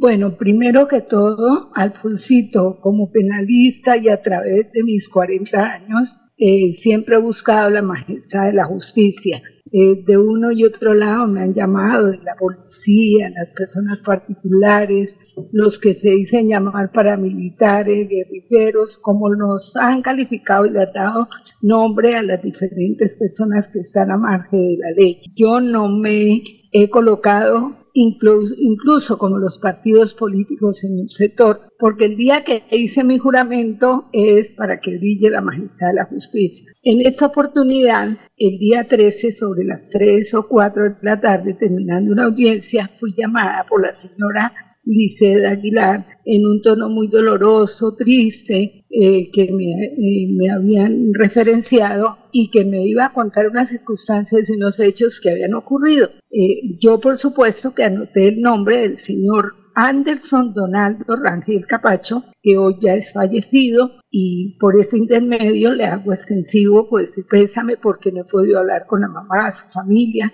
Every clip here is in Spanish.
Bueno, primero que todo, Alfonsito, como penalista y a través de mis 40 años, eh, siempre he buscado la majestad de la justicia. Eh, de uno y otro lado me han llamado, de la policía, las personas particulares, los que se dicen llamar paramilitares, guerrilleros, como nos han calificado y le han dado nombre a las diferentes personas que están a margen de la ley. Yo no me he colocado incluso, incluso como los partidos políticos en un sector, porque el día que hice mi juramento es para que brille la majestad de la justicia. En esta oportunidad, el día 13, sobre las 3 o 4 de la tarde, terminando una audiencia, fui llamada por la señora Liceda Aguilar en un tono muy doloroso, triste, eh, que me, eh, me, habían referenciado y que me iba a contar unas circunstancias y unos hechos que habían ocurrido. Eh, yo, por supuesto, que anoté el nombre del señor Anderson Donaldo Rangel Capacho, que hoy ya es fallecido, y por este intermedio le hago extensivo, pues, pésame porque no he podido hablar con la mamá, su familia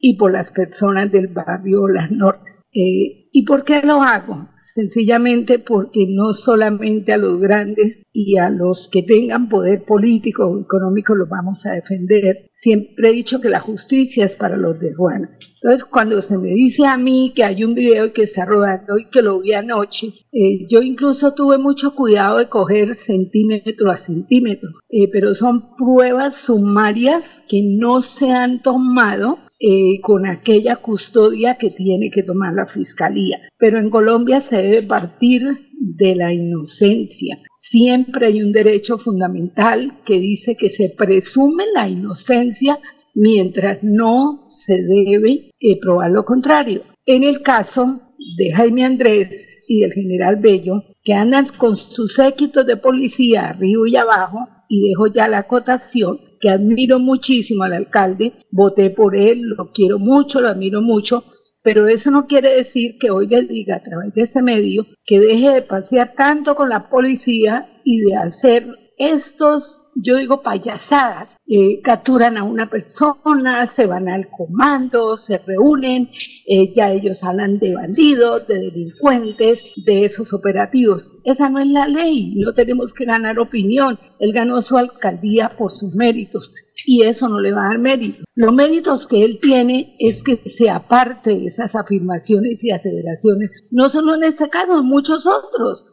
y por las personas del barrio Las Nortes. Eh, ¿Y por qué lo hago? Sencillamente porque no solamente a los grandes y a los que tengan poder político o económico los vamos a defender. Siempre he dicho que la justicia es para los de Juana. Entonces, cuando se me dice a mí que hay un video que está rodando y que lo vi anoche, eh, yo incluso tuve mucho cuidado de coger centímetro a centímetro, eh, pero son pruebas sumarias que no se han tomado eh, con aquella custodia que tiene que tomar la fiscalía. Pero en Colombia se debe partir de la inocencia. Siempre hay un derecho fundamental que dice que se presume la inocencia mientras no se debe eh, probar lo contrario. En el caso de Jaime Andrés y del general Bello, que andan con sus séquitos de policía arriba y abajo, y dejo ya la acotación, que admiro muchísimo al alcalde, voté por él, lo quiero mucho, lo admiro mucho, pero eso no quiere decir que hoy le diga a través de ese medio que deje de pasear tanto con la policía y de hacer estos yo digo payasadas, eh, capturan a una persona, se van al comando, se reúnen, eh, ya ellos hablan de bandidos, de delincuentes, de esos operativos. Esa no es la ley, no tenemos que ganar opinión. Él ganó su alcaldía por sus méritos y eso no le va a dar mérito. Los méritos que él tiene es que se aparte de esas afirmaciones y aceleraciones, no solo en este caso, en muchos otros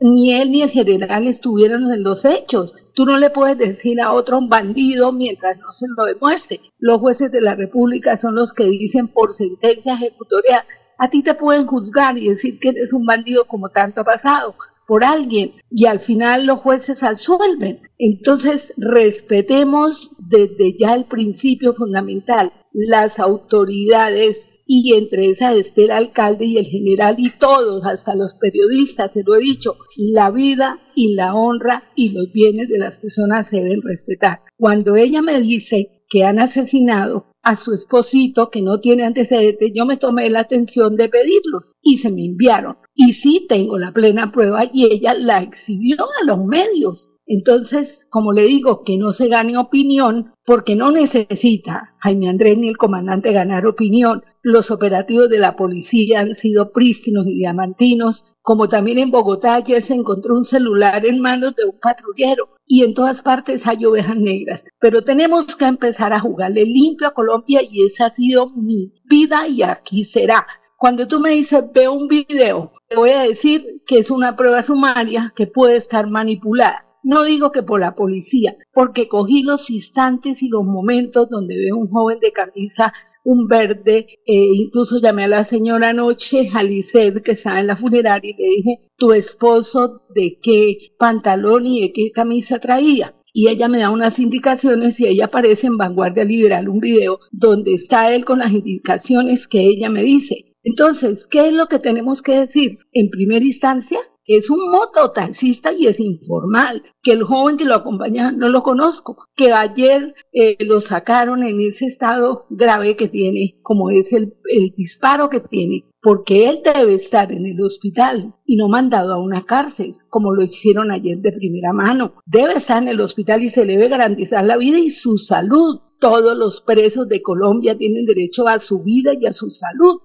ni él ni el general estuvieron en los hechos. Tú no le puedes decir a otro un bandido mientras no se lo demuestre. Los jueces de la República son los que dicen por sentencia ejecutoria, a ti te pueden juzgar y decir que eres un bandido como tanto ha pasado por alguien y al final los jueces absuelven. Entonces respetemos desde ya el principio fundamental. Las autoridades y entre esas esté el alcalde y el general y todos, hasta los periodistas, se lo he dicho, la vida y la honra y los bienes de las personas se deben respetar. Cuando ella me dice que han asesinado a su esposito que no tiene antecedentes, yo me tomé la atención de pedirlos y se me enviaron. Y sí tengo la plena prueba y ella la exhibió a los medios. Entonces, como le digo, que no se gane opinión, porque no necesita Jaime Andrés ni el comandante ganar opinión. Los operativos de la policía han sido prístinos y diamantinos, como también en Bogotá ayer se encontró un celular en manos de un patrullero y en todas partes hay ovejas negras. Pero tenemos que empezar a jugarle limpio a Colombia y esa ha sido mi vida y aquí será. Cuando tú me dices, veo un video, te voy a decir que es una prueba sumaria que puede estar manipulada. No digo que por la policía, porque cogí los instantes y los momentos donde veo un joven de camisa, un verde, eh, incluso llamé a la señora anoche, Alicet, que estaba en la funeraria, y le dije, tu esposo de qué pantalón y de qué camisa traía y ella me da unas indicaciones y ella aparece en Vanguardia Liberal un video donde está él con las indicaciones que ella me dice. Entonces, ¿qué es lo que tenemos que decir? En primera instancia, es un mototaxista y es informal, que el joven que lo acompaña no lo conozco, que ayer eh, lo sacaron en ese estado grave que tiene, como es el, el disparo que tiene, porque él debe estar en el hospital y no mandado a una cárcel, como lo hicieron ayer de primera mano. Debe estar en el hospital y se le debe garantizar la vida y su salud. Todos los presos de Colombia tienen derecho a su vida y a su salud.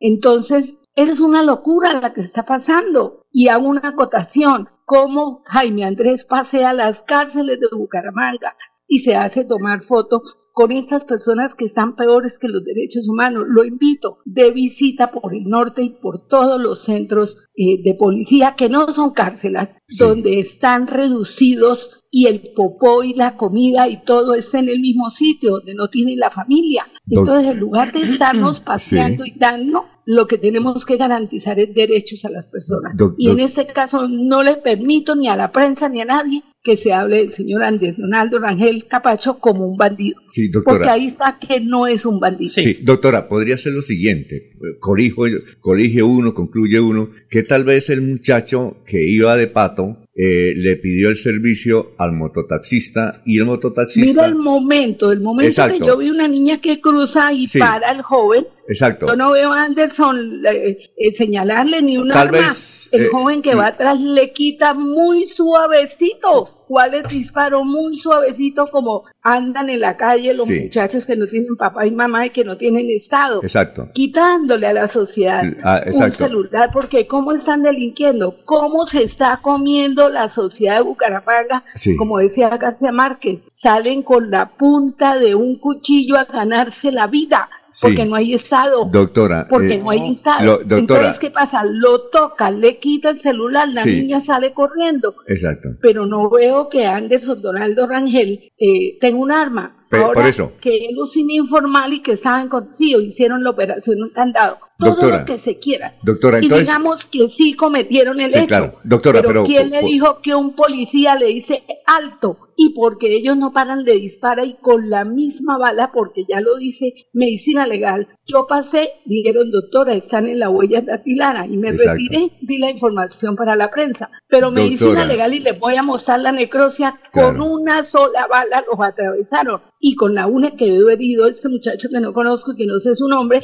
Entonces, esa es una locura la que está pasando. Y hago una acotación, cómo Jaime Andrés pasea las cárceles de Bucaramanga y se hace tomar foto con estas personas que están peores que los derechos humanos. Lo invito de visita por el norte y por todos los centros eh, de policía que no son cárceles, donde están reducidos y el popó y la comida y todo está en el mismo sitio, donde no tienen la familia. Entonces, en lugar de estarnos paseando y dando, lo que tenemos que garantizar es derechos a las personas. y en este caso no le permito ni a la prensa ni a nadie que se hable del señor Andrés Donaldo Rangel Capacho como un bandido. Sí, doctora. Porque ahí está que no es un bandido. Sí, doctora, podría ser lo siguiente. colige uno, concluye uno, que tal vez el muchacho que iba de pato eh, le pidió el servicio al mototaxista y el mototaxista... Mira el momento, el momento que yo vi una niña que cruza y para el joven. Exacto. Yo no veo a Anderson eh, eh, señalarle ni una Tal vez el eh, joven que va atrás le quita muy suavecito. ¿Cuál es disparo? Muy suavecito como andan en la calle los muchachos que no tienen papá y mamá y que no tienen estado. Exacto. Quitándole a la sociedad ah, un celular porque cómo están delinquiendo, cómo se está comiendo la sociedad de Bucaramanga, como decía García Márquez, salen con la punta de un cuchillo a ganarse la vida porque no hay Estado. Doctora. Porque eh, no hay Estado. Entonces, ¿qué pasa? Lo toca, le quita el celular, la niña sale corriendo. Exacto. Pero no veo que Anderson Donaldo Rangel eh, tenga un arma. Por eso. Que él sin informal y que estaban con sí, o hicieron la operación un candado. Todo lo que se quiera. Doctora, y digamos que sí cometieron el hecho. Claro. Doctora, pero, ¿quién le dijo que un policía le dice alto? y porque ellos no paran de disparar y con la misma bala, porque ya lo dice medicina legal, yo pasé, dijeron doctora, están en la huella dactilar y me retiré, di la información para la prensa, pero medicina legal y les voy a mostrar la necrosia, con una sola bala los atravesaron y con la una quedó herido este muchacho que no conozco que no sé su nombre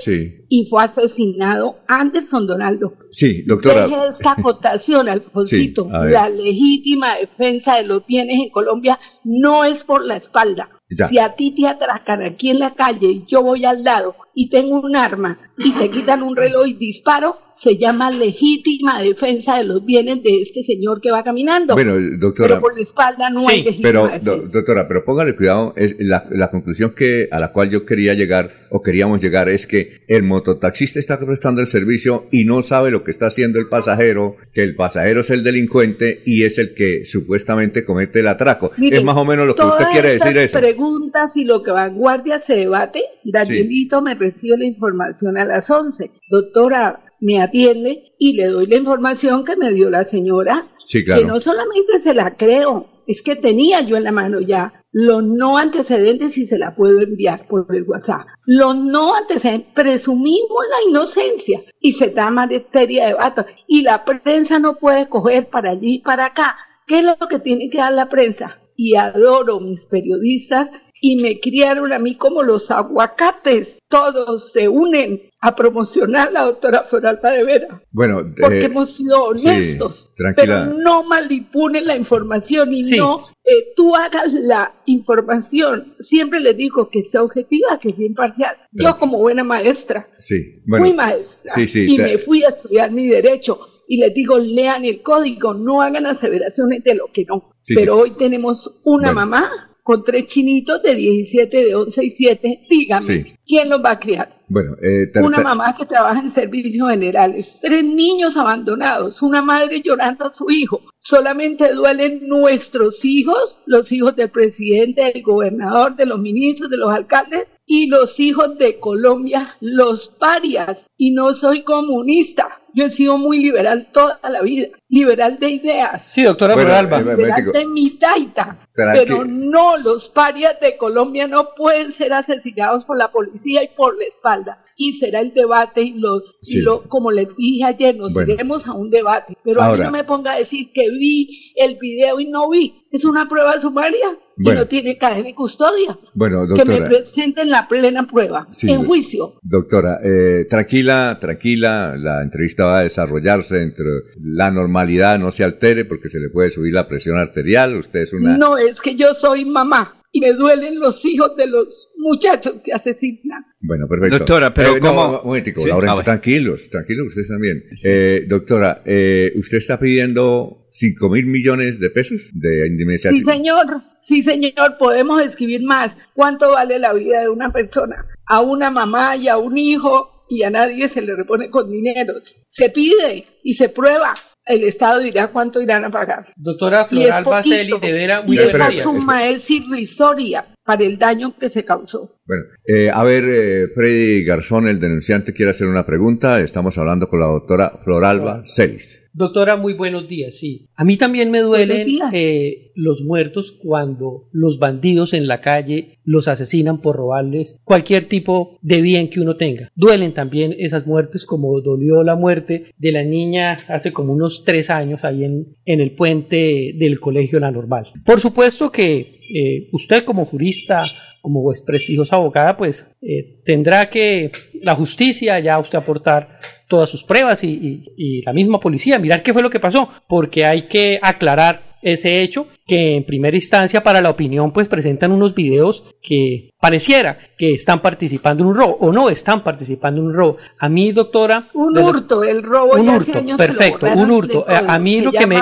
y fue asesinado Anderson Donaldo. Sí, doctora. Deje esta acotación, Alfonsito. la legítima defensa de los bienes en Colombia no es por la espalda. Si a ti te atracan aquí en la calle y yo voy al lado y tengo un arma y te quitan un reloj y disparo, se llama legítima defensa de los bienes de este señor que va caminando. Bueno, doctora. Pero por la espalda no hay legítima pero, doctora, pero póngale cuidado, es la, la, conclusión que a la cual yo quería llegar o queríamos llegar es que el mototaxista está prestando el servicio y no sabe lo que está haciendo el pasajero, que el pasajero es el delincuente y es el que supuestamente comete el atraco. es más o menos lo que usted quiere decir eso. preguntas y lo que vanguardia se debate, Danielito me recibe la información a las 11. Doctora, me atiende y le doy la información que me dio la señora. Sí, claro. Que no solamente se la creo, es que tenía yo en la mano ya los no antecedentes y se la puedo enviar por el WhatsApp. Los no antecedentes, presumimos la inocencia y se da materia de vato. Y la prensa no puede coger para allí y para acá. ¿Qué es lo que tiene que dar la prensa? Y adoro mis periodistas y me criaron a mí como los aguacates. Todos se unen a promocionar a la doctora Floralba de Vera. Bueno, porque eh, hemos sido honestos, pero no manipulen la información y no eh, tú hagas la información. Siempre les digo que sea objetiva, que sea imparcial. Yo como buena maestra, sí, fui maestra y me fui a estudiar mi derecho y les digo, lean el código, no hagan aseveraciones de lo que no. Pero hoy tenemos una mamá con tres chinitos de 17, de 11 y 7, dígame, ¿quién los va a criar? Bueno, eh, una mamá que trabaja en servicios generales, tres niños abandonados, una madre llorando a su hijo. Solamente duelen nuestros hijos, los hijos del presidente, del gobernador, de los ministros, de los alcaldes y los hijos de Colombia, los parias. Y no soy comunista, yo he sido muy liberal toda la vida, liberal de ideas. Sí, doctora bueno, eh, Liberal de mi taita. Pero no, los parias de Colombia no pueden ser asesinados por la policía y por la espalda. Y será el debate y lo, lo como les dije ayer, nos iremos a un debate. Pero a mí no me ponga a decir que vi el video y no vi. Es una prueba sumaria y no tiene cadena y custodia. Bueno, doctora. Que me presenten la plena prueba, en juicio. Doctora, eh, tranquila, tranquila, la entrevista va a desarrollarse entre la normalidad, no se altere porque se le puede subir la presión arterial, usted es una... No, es que yo soy mamá y me duelen los hijos de los muchachos que asesinan. Bueno, perfecto. Doctora, pero Eh, ¿cómo? No, un momentico, Sí, Laurencio, a ver. tranquilos, tranquilos ustedes también. Eh, doctora, eh, ¿usted está pidiendo 5 mil millones de pesos de indemnización? Sí, señor, sí, señor, podemos escribir más. ¿Cuánto vale la vida de una persona? A una mamá y a un hijo y a nadie se le repone con dineros. Se pide y se prueba. El Estado dirá cuánto irán a pagar. Doctora Y Floral poquito. de vera, Y muy Mira, esa suma es irrisoria para el daño que se causó. Bueno, eh, a ver, eh, Freddy Garzón, el denunciante, quiere hacer una pregunta. Estamos hablando con la doctora Floralba Celis. Doctora, muy buenos días. Sí, a mí también me duelen eh, los muertos cuando los bandidos en la calle los asesinan por robarles cualquier tipo de bien que uno tenga. Duelen también esas muertes, como dolió la muerte de la niña hace como unos tres años ahí en, en el puente del Colegio La Normal. Por supuesto que eh, usted como jurista como prestigiosa abogada, pues eh, tendrá que la justicia ya usted aportar todas sus pruebas y, y- y la misma policía, mirar qué fue lo que pasó, porque hay que aclarar ese hecho que en primera instancia para la opinión pues presentan unos videos que pareciera que están participando en un robo o no están participando en un robo. A mí, doctora... Un hurto, el robo un ya hace hurto, años que lo perfecto, un hurto. A- mí lo que me...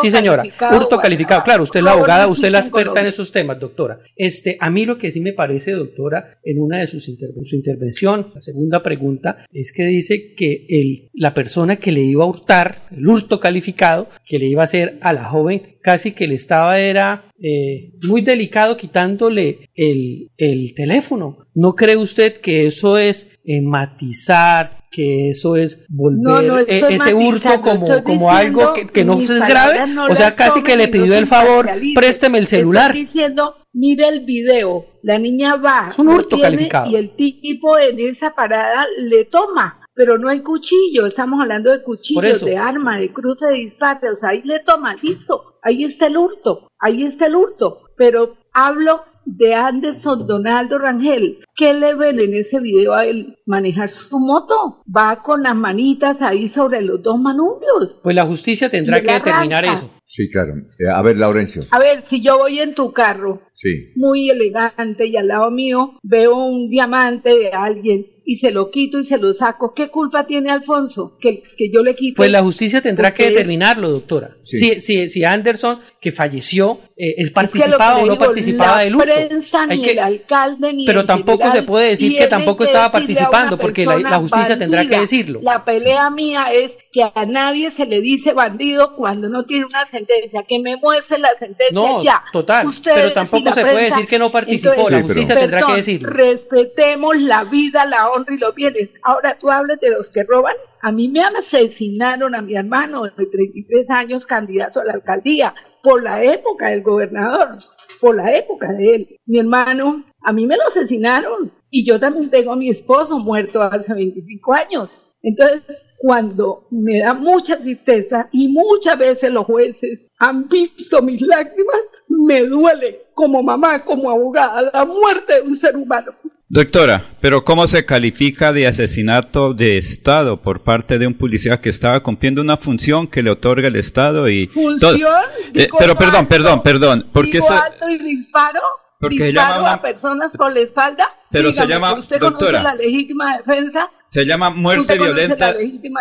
sí, señora, calificado hurto calificado. Claro, usted es la abogada, usted es la experta en esos temas, doctora. Este, a mí lo que sí me parece, doctora, en una de sus inter- su intervención, la segunda pregunta, es que dice que el, la persona que le iba a hurtar, el hurto calificado, que le iba a hacer a la joven, casi que le estaba, era eh, muy delicado quitándole el, el teléfono. ¿No cree usted que eso es eh, matizar, que eso es volver No, no eh, ese hurto como, como algo que, que no es grave? no o sea, casi que le pidió el favor, présteme el celular. Estoy diciendo, mire el video, la niña va Es un hurto tiene calificado. y el tipo en esa parada le toma. Pero no hay cuchillo, estamos hablando de cuchillos, de arma, de cruce de disparo, o sea, ahí le toma, listo, ahí está el hurto, ahí está el hurto. Pero hablo de Anderson Donaldo Rangel. ¿Qué le ven en ese video a él? Manejar su moto. Va con las manitas ahí sobre los dos manubrios. Pues la justicia tendrá que determinar eso. Sí, claro. Eh, a ver, Laurencio. A ver, si yo voy en tu carro, Sí. muy elegante, y al lado mío veo un diamante de alguien y se lo quito y se lo saco, ¿qué culpa tiene Alfonso? Que, que yo le quito. Pues la justicia tendrá que determinarlo, doctora. Sí. Si, si, si Anderson, que falleció, eh, es Es que lo que participaba o no digo, participaba la del hurto. prensa, Hay ni que- el alcalde, ni pero el tampoco general se puede decir que tampoco que estaba participando, porque la- la justicia tendrá que decirlo. La pelea mía es que a nadie se le dice bandido cuando no tiene una sentencia, que me muestre la sentencia No, ya. total, Ustedes pero tampoco se puede decir que no participó, entonces, la Sí, pero- justicia tendrá que decirlo. Respetemos la vida, la honra y los bienes. Ahora tú hablas de los que roban. A mí me asesinaron a mi hermano de 33 años, candidato a la alcaldía, por la época del gobernador, por la época de él. Mi hermano, a mí me lo asesinaron. Y yo también tengo a mi esposo muerto hace 25 años. Entonces, cuando me da mucha tristeza y muchas veces los jueces han visto mis lágrimas, me duele como mamá, como abogada, la muerte de un ser humano. Doctora, pero ¿cómo se califica de asesinato de Estado por parte de un policía que estaba cumpliendo una función que le otorga el Estado y? Función. Eh, pero perdón, alto, perdón, perdón, porque digo eso- alto y disparo. Porque se disparo llama una- a personas por la espalda. Pero se llama- ¿Usted doctora. conoce la legítima defensa? se llama muerte ¿Usted violenta. la legítima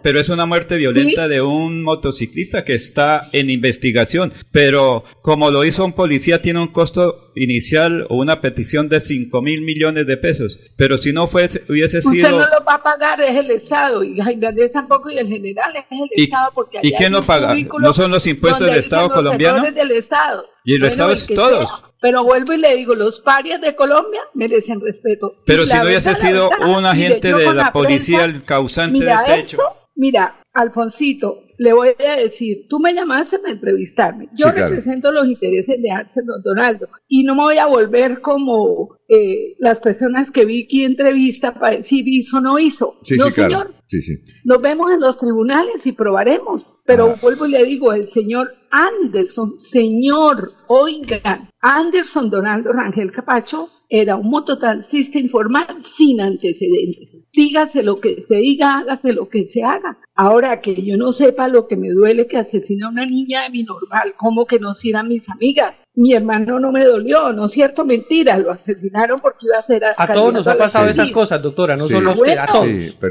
pero es una muerte violenta Sí. de un motociclista que está en investigación. Pero como lo hizo un policía, tiene un costo inicial o una petición de 5 mil millones de pesos. Pero si no fuese, hubiese Usted sido. no lo va a pagar, es el Estado. Y Jaime tampoco, y el general es el ¿Y- Estado. Porque y allá quién hay lo paga? ¿No son los impuestos del Estado colombiano? del Estado. Y el Estado es todos. sea. Pero vuelvo y le digo, los parias de Colombia merecen respeto. Pero Y si no hubiese sido un agente de la policía prensa, el causante de este esto, hecho. Mira, Alfonsito, le voy a decir, tú me llamaste para entrevistarme. Yo Sí, claro. represento los intereses de Axel Donaldo y no me voy a volver como eh, las personas que vi aquí entrevista para decir hizo o no hizo. Sí, no, sí, señor. Sí, sí. Nos vemos en los tribunales y probaremos. Pero Ah. vuelvo y le digo, el señor Anderson, señor, oigan, Anderson Donaldo Rangel Capacho era un mototaxista informal sin antecedentes. Dígase lo que se diga, hágase lo que se haga. Ahora que yo no sepa lo que me duele que asesina a una niña de mi normal, como que no eran mis amigas. Mi hermano no me dolió, no es cierto, mentira, lo asesinaron porque iba a ser... A, todos nos ha pasado esas cosas, doctora, no solo a usted, a todos.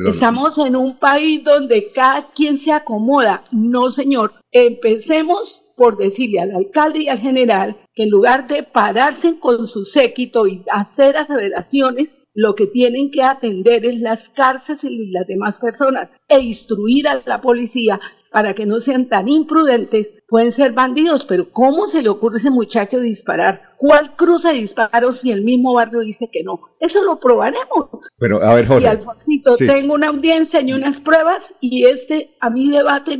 estamos en un país donde cada quien se acomoda. No, señor, empecemos por decirle al alcalde y al general que en lugar de pararse con su séquito y hacer aseveraciones, lo que tienen que atender es las cárceles y las demás personas e instruir a la policía para que no sean tan imprudentes, pueden ser bandidos, pero ¿cómo se le ocurre a ese muchacho disparar? ¿Cuál cruce de disparos si el mismo barrio dice que no? Eso lo probaremos. Pero, a ver, Jorge. Y Alfonsito, tengo una audiencia y unas pruebas y este, a mi debate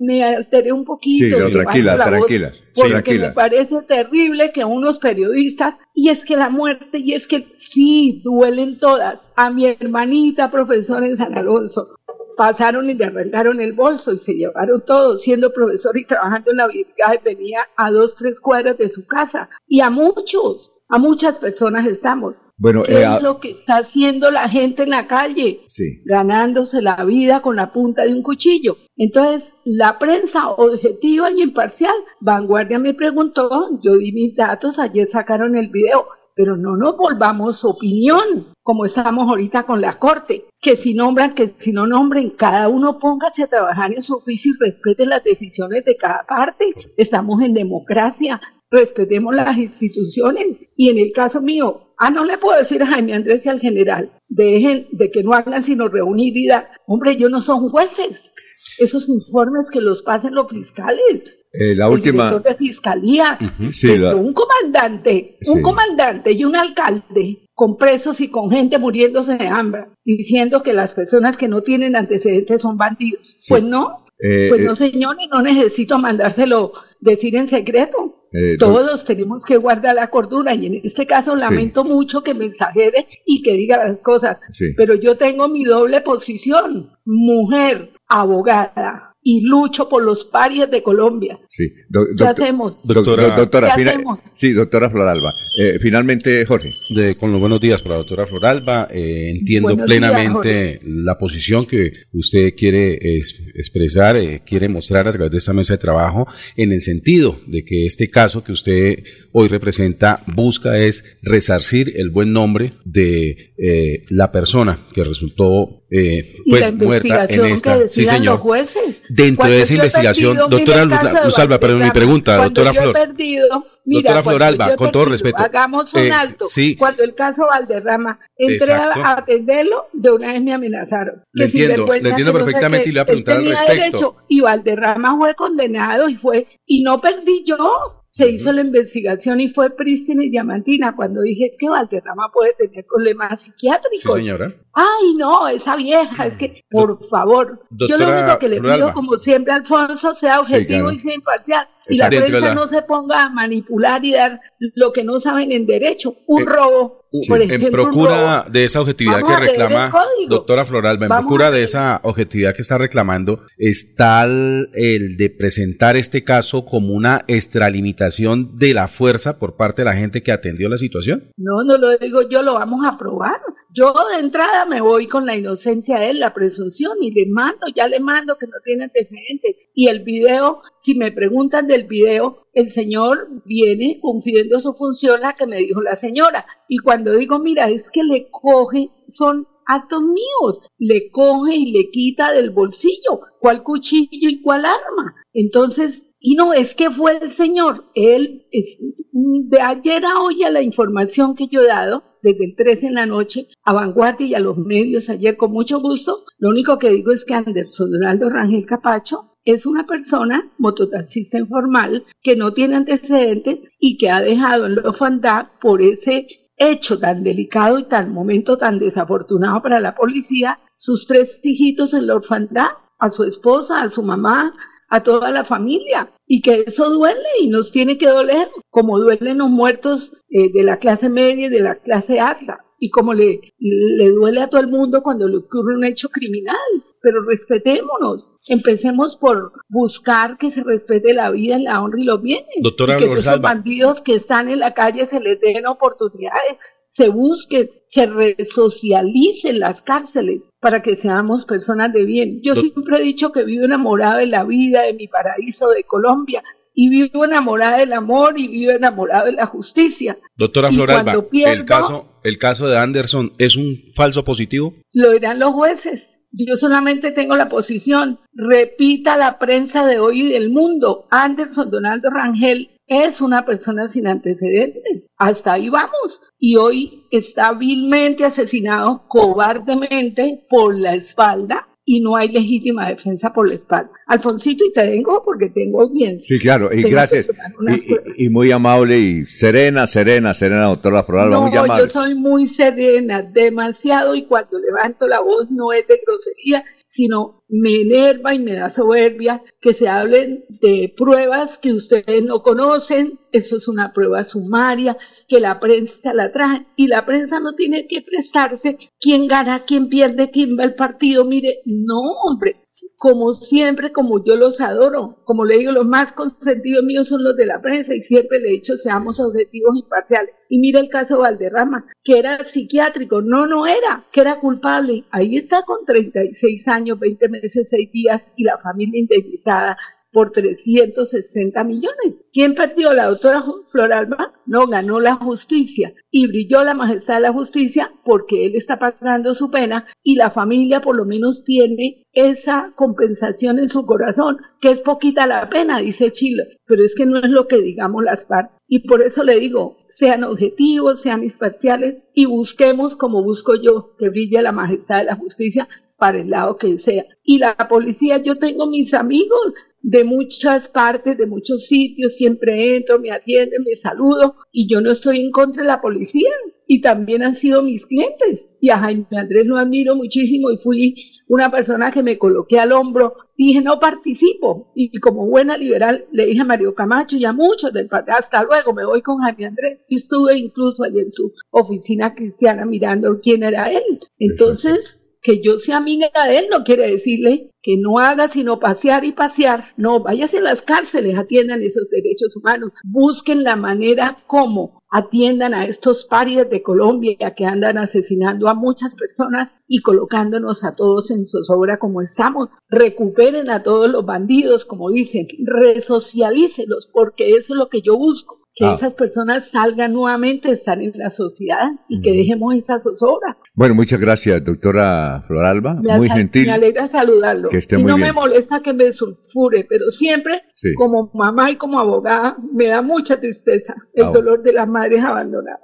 me alteré un poquito. Sí, tranquila, tranquila. porque me parece terrible que unos periodistas, y es que la muerte, y es que sí, duelen todas. A mi hermanita profesora en San Alonso, pasaron y le arrancaron el bolso y se llevaron todo, siendo profesor y trabajando en la brigada, venía a dos, tres cuadras de su casa. Y a muchos, a muchas personas estamos. Bueno, ¿Qué es eh, lo que está haciendo la gente en la calle? Sí. Ganándose la vida con la punta de un cuchillo. Entonces, la prensa objetiva y imparcial, Vanguardia me preguntó, yo di mis datos, ayer sacaron el video, pero no nos volvamos opinión, como estamos ahorita con la Corte, que si nombran, que si no nombren, cada uno póngase a trabajar en su oficio y respete las decisiones de cada parte. Estamos en democracia, respetemos las instituciones. Y en el caso mío, ah, no le puedo decir a Jaime Andrés y al general, dejen de que no hagan sino reunir y dar. Hombre, ellos no son jueces. Esos informes que los pasen los fiscales. Eh, la última. El de fiscalía. Un comandante, un comandante y un alcalde con presos y con gente muriéndose de hambre, diciendo que las personas que no tienen antecedentes son bandidos. Pues no, eh, pues no, eh, señor, y no necesito mandárselo decir en secreto. Todos tenemos que guardar la cordura y en este caso lamento mucho que me exagere y que diga las cosas, pero yo tengo mi doble posición, mujer, abogada, y lucho por los parias de Colombia. Sí. ¿Qué hacemos? Doctora, doctora, Sí, doctora Floralba. Eh, finalmente, Jorge. De, con los buenos días para la doctora Floralba. Eh, entiendo plenamente la posición que usted quiere expresar, eh, quiere mostrar a través de esta mesa de trabajo, en el sentido de que este caso que usted hoy representa busca es resarcir el buen nombre de la persona que resultó pues muerta en esta. sí, señor. Los jueces. Dentro de esa investigación, doctora Luz, Alba, pero mi pregunta, doctora Flor. doctora Flor Alba, con todo respeto. Hagamos un eh, alto. Cuando el caso Valderrama, entré a atenderlo, de una vez me amenazaron. Le entiendo, le entiendo perfectamente y le voy a preguntar al respecto. y Valderrama fue condenado y fue, y no perdí yo se hizo la investigación y fue prístina y diamantina cuando dije es que Valderrama puede tener problemas psiquiátricos. Sí, señora. Ay, no, esa vieja, es que, por favor, yo lo único que le pido, como siempre, Alfonso, sea objetivo y sea imparcial. Y la prensa no se ponga a manipular y dar lo que no saben en derecho, un eh, robo. Por ejemplo, en procura de esa objetividad que reclama, doctora Floralba, en procura de esa objetividad que está reclamando, está el de presentar este caso como una extralimitación de la fuerza por parte de la gente que atendió la situación? No, no lo digo yo, lo vamos a probar. Yo de entrada me voy con la inocencia de él, la presunción, y le mando, ya le mando que no tiene antecedentes. Y el video, si me preguntan del video, el señor viene cumpliendo su función, la que me dijo la señora. Y cuando digo, mira, es que le coge, son actos míos, le coge y le quita del bolsillo cuál cuchillo y cuál arma. Entonces, y no es que fue el señor, él, es, de ayer a hoy a la información que yo he dado, desde el 3 en la noche a Vanguardia y a los medios ayer con mucho gusto. Lo único que digo es que Anderson Donaldo Rangel Capacho es una persona mototaxista informal que no tiene antecedentes y que ha dejado en la orfandad por ese hecho tan delicado y tan momento tan desafortunado para la policía, sus tres hijitos en la orfandad, a su esposa, a su mamá, a toda la familia y que eso duele y nos tiene que doler, como duelen los muertos eh, de la clase media y de la clase alta y como le, le duele a todo el mundo cuando le ocurre un hecho criminal. pero respetémonos. Empecemos por buscar que se respete la vida, la honra y los bienes. Doctora y que esos bandidos que están en la calle se les den oportunidades se busque, se resocialicen las cárceles para que seamos personas de bien. Yo siempre he dicho que vivo enamorada de la vida, de mi paraíso de Colombia, y vivo enamorada del amor y vivo enamorada de la justicia. Doctora Floralba, el, caso, ¿el caso de Anderson es un falso positivo? Lo dirán los jueces. Yo solamente tengo la posición. Repita la prensa de hoy y del mundo. Anderson Donaldo Rangel es una persona sin antecedentes. Hasta ahí vamos. Y hoy está vilmente asesinado cobardemente por la espalda y no hay legítima defensa por la espalda. Alfonsito, y te vengo porque tengo audiencia. Sí, claro, y gracias. Y, muy amable y serena, serena, serena, doctora Floralba, no, muy amable. Yo soy muy serena, demasiado, y cuando levanto la voz no es de grosería, sino me enerva y me da soberbia que se hablen de pruebas que ustedes no conocen, eso es una prueba sumaria, que la prensa la trae y la prensa no tiene que prestarse quién gana, quién pierde, quién va al partido, mire, no hombre, como siempre, como yo los adoro. Como le digo, los más consentidos míos son los de la prensa y siempre le he dicho seamos objetivos imparciales. Y mira el caso Valderrama, que era psiquiátrico. No, no era, que era culpable. Ahí está con 36 años, 20 meses, 6 días y la familia indemnizada por 360 millones. ¿Quién perdió? La doctora Floralba no ganó la justicia y brilló la majestad de la justicia porque él está pagando su pena y la familia por lo menos tiene esa compensación en su corazón, que es poquita la pena, dice Chile, pero es que no es lo que digamos las partes. Y por eso le digo, sean objetivos, sean imparciales y busquemos como busco yo, que brille la majestad de la justicia para el lado que sea. Y la policía, yo tengo mis amigos, de muchas partes, de muchos sitios, siempre entro, me atienden, me saludo y yo no estoy en contra de la policía y también han sido mis clientes. Y a Jaime Andrés lo admiro muchísimo y fui una persona que me coloqué al hombro, dije no participo y como buena liberal le dije a Mario Camacho y a muchos del partido, hasta luego, me voy con Jaime Andrés y estuve incluso allí en su oficina cristiana mirando quién era él. Entonces, que yo sea amiga de él no quiere decirle que no haga sino pasear y pasear. No, váyase a las cárceles, atiendan esos derechos humanos, busquen la manera como atiendan a estos parias de Colombia que andan asesinando a muchas personas y colocándonos a todos en zozobra como estamos. Recuperen a todos los bandidos, como dicen, resocialícelos, porque eso es lo que yo busco que ah. esas personas salgan nuevamente, están en la sociedad y que dejemos esa zozobra. Bueno, muchas gracias, doctora Floralba. muy gentil. Me alegra saludarlo. Que esté y no me molesta que me sulfure, pero siempre, como mamá y como abogada, me da mucha tristeza el ah, dolor de las madres abandonadas.